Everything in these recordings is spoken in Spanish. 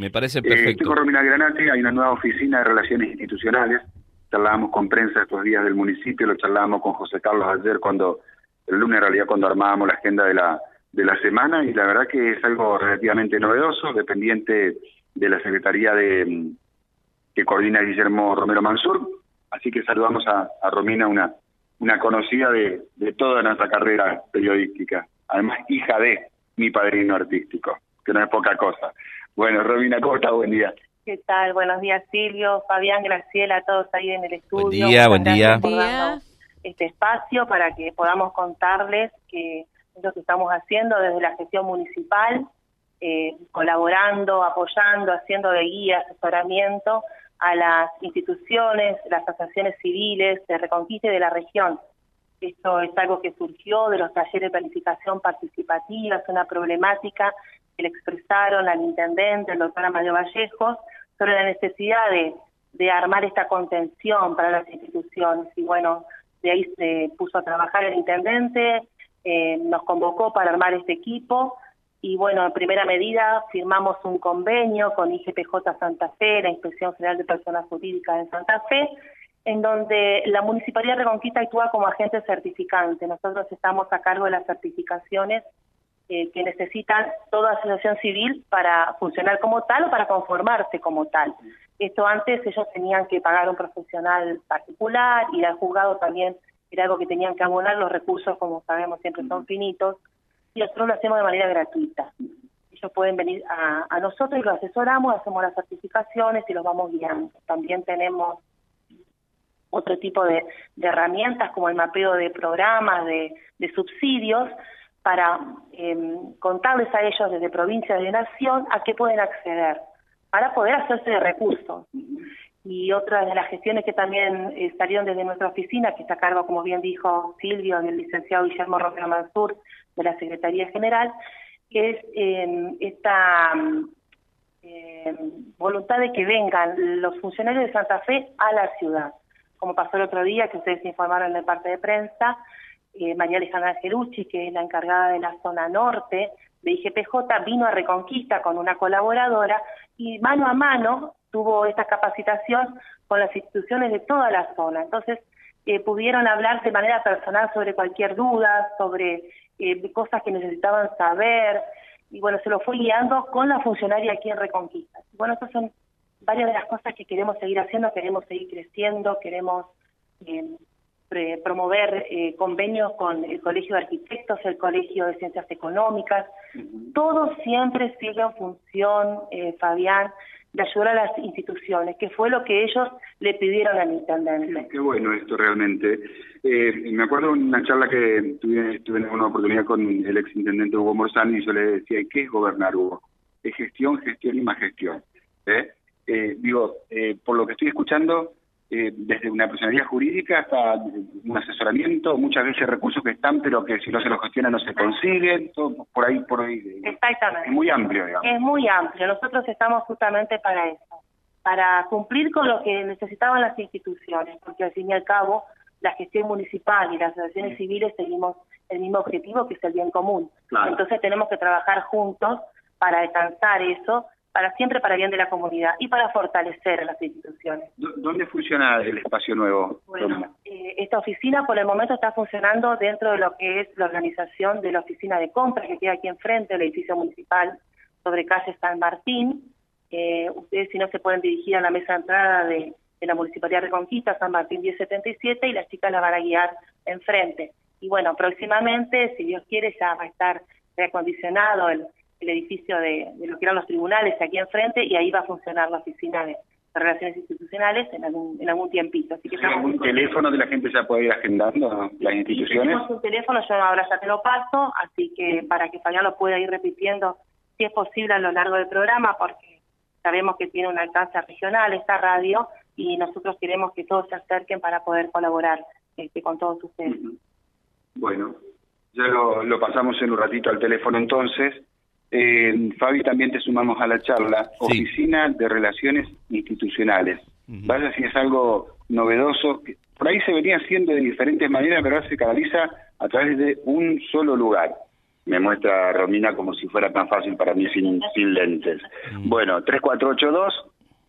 Me parece Eh, estoy perfecto. con Romina Granati, hay una nueva oficina de relaciones institucionales. Charlábamos con prensa estos días del municipio, lo charlábamos con José Carlos ayer cuando, el lunes en realidad cuando armábamos la agenda de la, de la semana y la verdad que es algo relativamente novedoso, dependiente de la Secretaría de que coordina Guillermo Romero Mansur. Así que saludamos a, a Romina, una, una conocida de, de toda nuestra carrera periodística. Además, hija de mi padrino artístico, que no es poca cosa. Bueno, Romina, ¿cómo estás? Buen día. ¿Qué tal? Buenos días, Silvio, Fabián, Graciela, todos ahí en el estudio. Buen día, buen día. por darnos este espacio para que podamos contarles que es lo que estamos haciendo desde la gestión municipal, eh, colaborando, apoyando, haciendo de guía, asesoramiento a las instituciones, las asociaciones civiles de Reconquista y de la región. Esto es algo que surgió de los talleres de planificación participativa, es una problemática le expresaron al intendente, el doctor Amadeo Vallejos, sobre la necesidad de, de armar esta contención para las instituciones. Y bueno, de ahí se puso a trabajar el intendente, eh, nos convocó para armar este equipo y bueno, en primera medida firmamos un convenio con IGPJ Santa Fe, la Inspección General de Personas Jurídicas de Santa Fe, en donde la Municipalidad de Reconquista actúa como agente certificante. Nosotros estamos a cargo de las certificaciones eh, que necesitan toda asociación civil para funcionar como tal o para conformarse como tal. Esto antes ellos tenían que pagar un profesional particular y al juzgado también era algo que tenían que abonar, los recursos como sabemos siempre son finitos y nosotros lo hacemos de manera gratuita. Ellos pueden venir a, a nosotros y los asesoramos, hacemos las certificaciones y los vamos guiando. También tenemos otro tipo de, herramientas como el mapeo de programas, de subsidios, para eh, contarles a ellos desde provincia de nación a qué pueden acceder, para poder hacerse de recursos. Y otra de las gestiones que también eh, salieron desde nuestra oficina, que está a cargo, como bien dijo Silvio, del licenciado Guillermo Romero Mansur, de la Secretaría General, es eh, esta eh, voluntad de que vengan los funcionarios de Santa Fe a la ciudad. Como pasó el otro día, que ustedes informaron en el parte de prensa, eh, María Alejandra Gerucci, que es la encargada de la zona norte de IGPJ, vino a Reconquista con una colaboradora y mano a mano tuvo esta capacitación con las instituciones de toda la zona. Entonces, eh, pudieron hablar de manera personal sobre cualquier duda, sobre eh, cosas que necesitaban saber, y bueno, se lo fue guiando con la funcionaria aquí en Reconquista. Bueno, estas son varias de las cosas que queremos seguir haciendo, queremos seguir creciendo, queremos eh, promover eh, convenios con el Colegio de Arquitectos, el Colegio de Ciencias Económicas. Todo siempre sigue en función, eh, Fabián, de ayudar a las instituciones, que fue lo que ellos le pidieron al intendente. Qué bueno esto realmente. Eh, me acuerdo una charla que tuve, tuve una oportunidad con el ex intendente Hugo Morzani y yo le decía, ¿y qué es gobernar, Hugo? Es gestión, gestión y más gestión. ¿eh? Eh, digo, eh, por lo que estoy escuchando, eh, desde una personalidad jurídica hasta un asesoramiento, muchas veces recursos que están, pero que si no se los gestiona no se consiguen, todo por ahí, por ahí. eh, Exactamente. Es muy amplio, digamos. Es muy amplio. Nosotros estamos justamente para eso, para cumplir con lo que necesitaban las instituciones, porque al fin y al cabo la gestión municipal y las asociaciones civiles seguimos el mismo objetivo que es el bien común. Claro. Entonces tenemos que trabajar juntos para alcanzar eso, para siempre para bien de la comunidad y para fortalecer a las instituciones. ¿Dó- ¿Dónde funciona el espacio nuevo? Bueno, eh, esta oficina por el momento está funcionando dentro de lo que es la organización de la oficina de compras que queda aquí enfrente, el edificio municipal sobre calle San Martín. Eh, ustedes si no se pueden dirigir a la mesa de entrada de, de la Municipalidad de Reconquista, San Martín 1077, y las chicas la van a guiar enfrente. Y bueno, próximamente, si Dios quiere, ya va a estar reacondicionado el, el edificio de, de lo que eran los tribunales aquí enfrente y ahí va a funcionar la oficina de, de relaciones institucionales en algún, en algún tiempito. Así que ¿Hay estamos algún teléfono de la gente ya puede ir agendando las instituciones? tenemos un teléfono, yo ahora ya te lo paso, así que para que Fabián lo pueda ir repitiendo si es posible a lo largo del programa, porque sabemos que tiene un alcance regional esta radio y nosotros queremos que todos se acerquen para poder colaborar este, con todos ustedes. Bueno, ya lo, lo pasamos en un ratito al teléfono entonces. Eh, Fabi, también te sumamos a la charla. Sí. Oficina de Relaciones Institucionales. Ujú. Vaya si es algo novedoso. Por ahí se venía haciendo de diferentes maneras, pero ahora se canaliza a través de un solo lugar. me muestra Romina como si fuera tan fácil para mí sin, sin lentes. Mm. Bueno, 3482,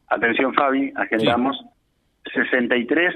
atención Fabi, agendamos, 63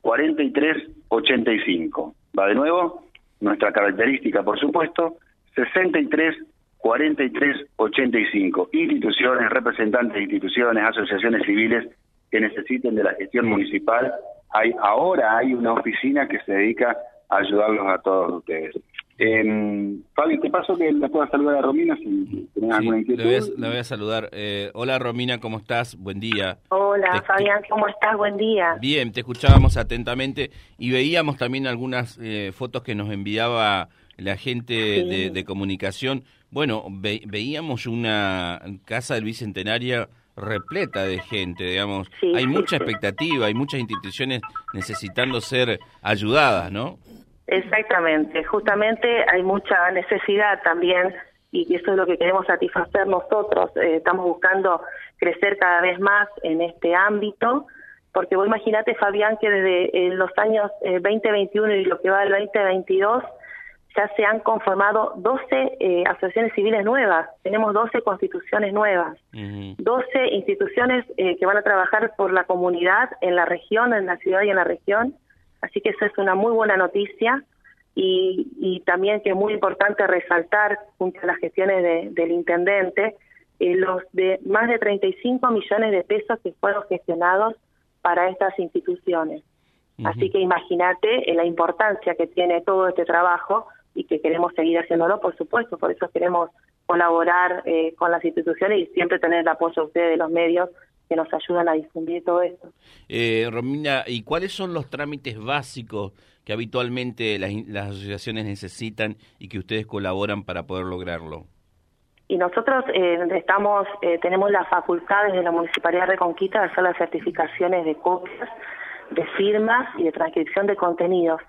43 85. Va de nuevo, nuestra característica, por supuesto, 63 43 85. Instituciones, representantes de instituciones, asociaciones civiles que necesiten de la gestión municipal. Hay ahora hay una oficina que se dedica a ayudarlos a todos ustedes. Eh, Fabi, te paso que la pueda saludar a Romina si tenés alguna inquietud. La voy a, saludar. Eh, hola Romina, ¿cómo estás? Buen día. Hola Fabián, ¿cómo estás? Buen día. Bien, te escuchábamos atentamente y veíamos también algunas eh, fotos que nos enviaba la gente de, comunicación. Bueno, veíamos una casa del Bicentenario repleta de gente, digamos. hay mucha expectativa, hay muchas instituciones necesitando ser ayudadas, ¿no? Exactamente, justamente hay mucha necesidad también y eso es lo que queremos satisfacer nosotros. Eh, estamos buscando crecer cada vez más en este ámbito, porque vos imaginate, Fabián, que desde eh, los años 2021 eh, y lo que va del 2022 ya se han conformado 12 asociaciones civiles nuevas, tenemos 12 constituciones nuevas, 12 instituciones que van a trabajar por la comunidad en la región, en la ciudad y en la región. Así que eso es una muy buena noticia. Y, también que es muy importante resaltar, junto a las gestiones del intendente, eh, los de más de 35 millones de pesos que fueron gestionados para estas instituciones. Así que imagínate eh, la importancia que tiene todo este trabajo y que queremos seguir haciéndolo, por supuesto, por eso queremos colaborar eh, con las instituciones y siempre tener el apoyo de ustedes de los medios que nos ayudan a difundir todo esto. Eh, Romina, ¿y cuáles son los trámites básicos que habitualmente las, asociaciones necesitan y que ustedes colaboran para poder lograrlo? Y nosotros eh, estamos, eh, tenemos la facultad desde la Municipalidad de Reconquista de hacer las certificaciones de copias, de firmas y de transcripción de contenidos,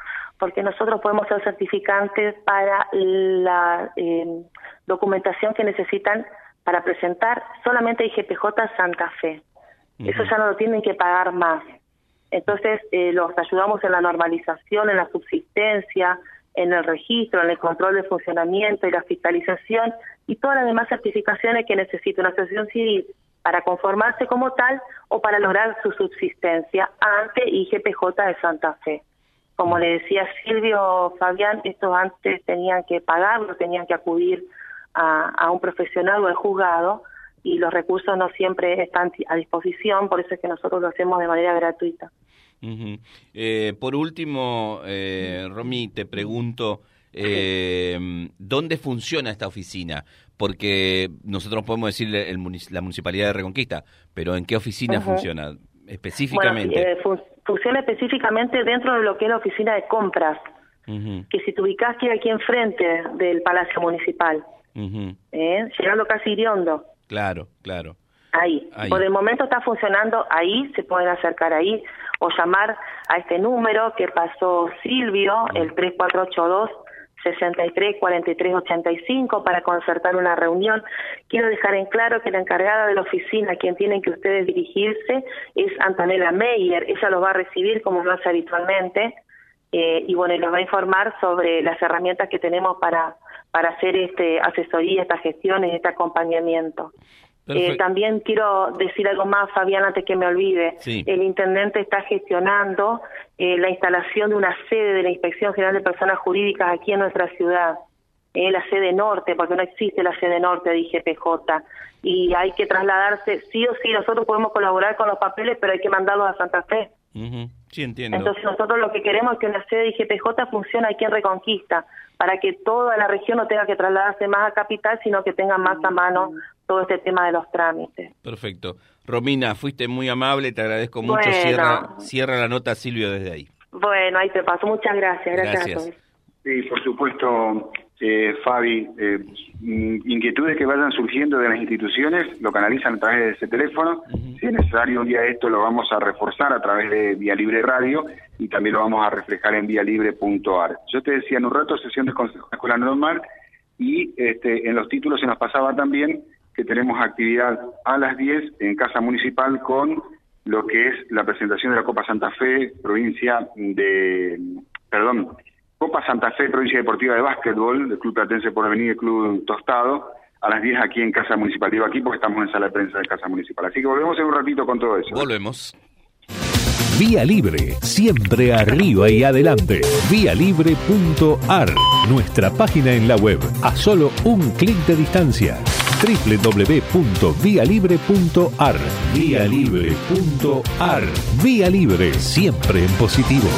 porque nosotros podemos ser certificantes para la eh, documentación que necesitan para presentar solamente IGPJ Santa Fe. Eso ya no lo tienen que pagar más. Entonces, eh, los ayudamos en la normalización, en la subsistencia, en el registro, en el control de funcionamiento y la fiscalización y todas las demás certificaciones que necesita una asociación civil para conformarse como tal o para lograr su subsistencia ante IGPJ de Santa Fe. Como le decía Silvio Fabián, estos antes tenían que pagarlo, tenían que acudir a, a un profesional o al juzgado y los recursos no siempre están a disposición, por eso es que nosotros lo hacemos de manera gratuita. eh, por último, eh, Romy, te pregunto, eh, ¿dónde funciona esta oficina? Porque nosotros podemos decir la Municipalidad de Reconquista, pero ¿en qué oficina funciona específicamente? Eh, funciona específicamente dentro de lo que es la oficina de compras, que si te ubicás que aquí enfrente del Palacio Municipal, ¿eh? llegando casi Iriondo. Claro, claro. Ahí. Por el momento está funcionando ahí, se pueden acercar ahí o llamar a este número que pasó Silvio, el 3482 63 43 85 para concertar una reunión. Quiero dejar en claro que la encargada de la oficina, a quien tienen que ustedes dirigirse, es Antonella Meyer. Ella los va a recibir como lo hace habitualmente eh, y bueno, los va a informar sobre las herramientas que tenemos para para hacer este asesoría, estas gestiones, este acompañamiento. Eh, también quiero decir algo más, Fabián, antes que me olvide. El intendente está gestionando eh, la instalación de una sede de la Inspección General de Personas Jurídicas aquí en nuestra ciudad, eh, la sede norte, porque no existe la sede norte de IGPJ. Y hay que trasladarse, sí o sí, nosotros podemos colaborar con los papeles, pero hay que mandarlos a Santa Fe. Sí, entiendo. Entonces nosotros lo que queremos es que una sede de IGPJ funcione aquí en Reconquista, para que toda la región no tenga que trasladarse más a capital, sino que tenga más a mano todo este tema de los trámites. Perfecto. Romina, fuiste muy amable, te agradezco mucho. Cierra, cierra la nota, Silvio, desde ahí. Bueno, ahí te paso. Muchas gracias. Gracias, gracias. a todos. Sí, por supuesto, eh, Fabi, eh, inquietudes que vayan surgiendo de las instituciones lo canalizan a través de ese teléfono. Si es necesario un día esto lo vamos a reforzar a través de Vía Libre Radio y también lo vamos a reflejar en vialibre.ar. Yo te decía en un rato sesión de Consejo Escolar Normal y este, en los títulos se nos pasaba también que tenemos actividad a las 10 en Casa Municipal con lo que es la presentación de la Copa Santa Fe, provincia de, perdón, Copa Santa Fe, Provincia Deportiva de Básquetbol, del Club Platense por Avenida y Club Tostado, a las 10 aquí en Casa Municipal. Digo aquí porque estamos en sala de prensa de Casa Municipal. Así que volvemos en un ratito con todo eso. Volvemos. Vía Libre, siempre arriba y adelante. Vialibre.ar, nuestra página en la web, a solo un clic de distancia. www.vialibre.ar, vialibre.ar. Vía Libre, siempre en positivo.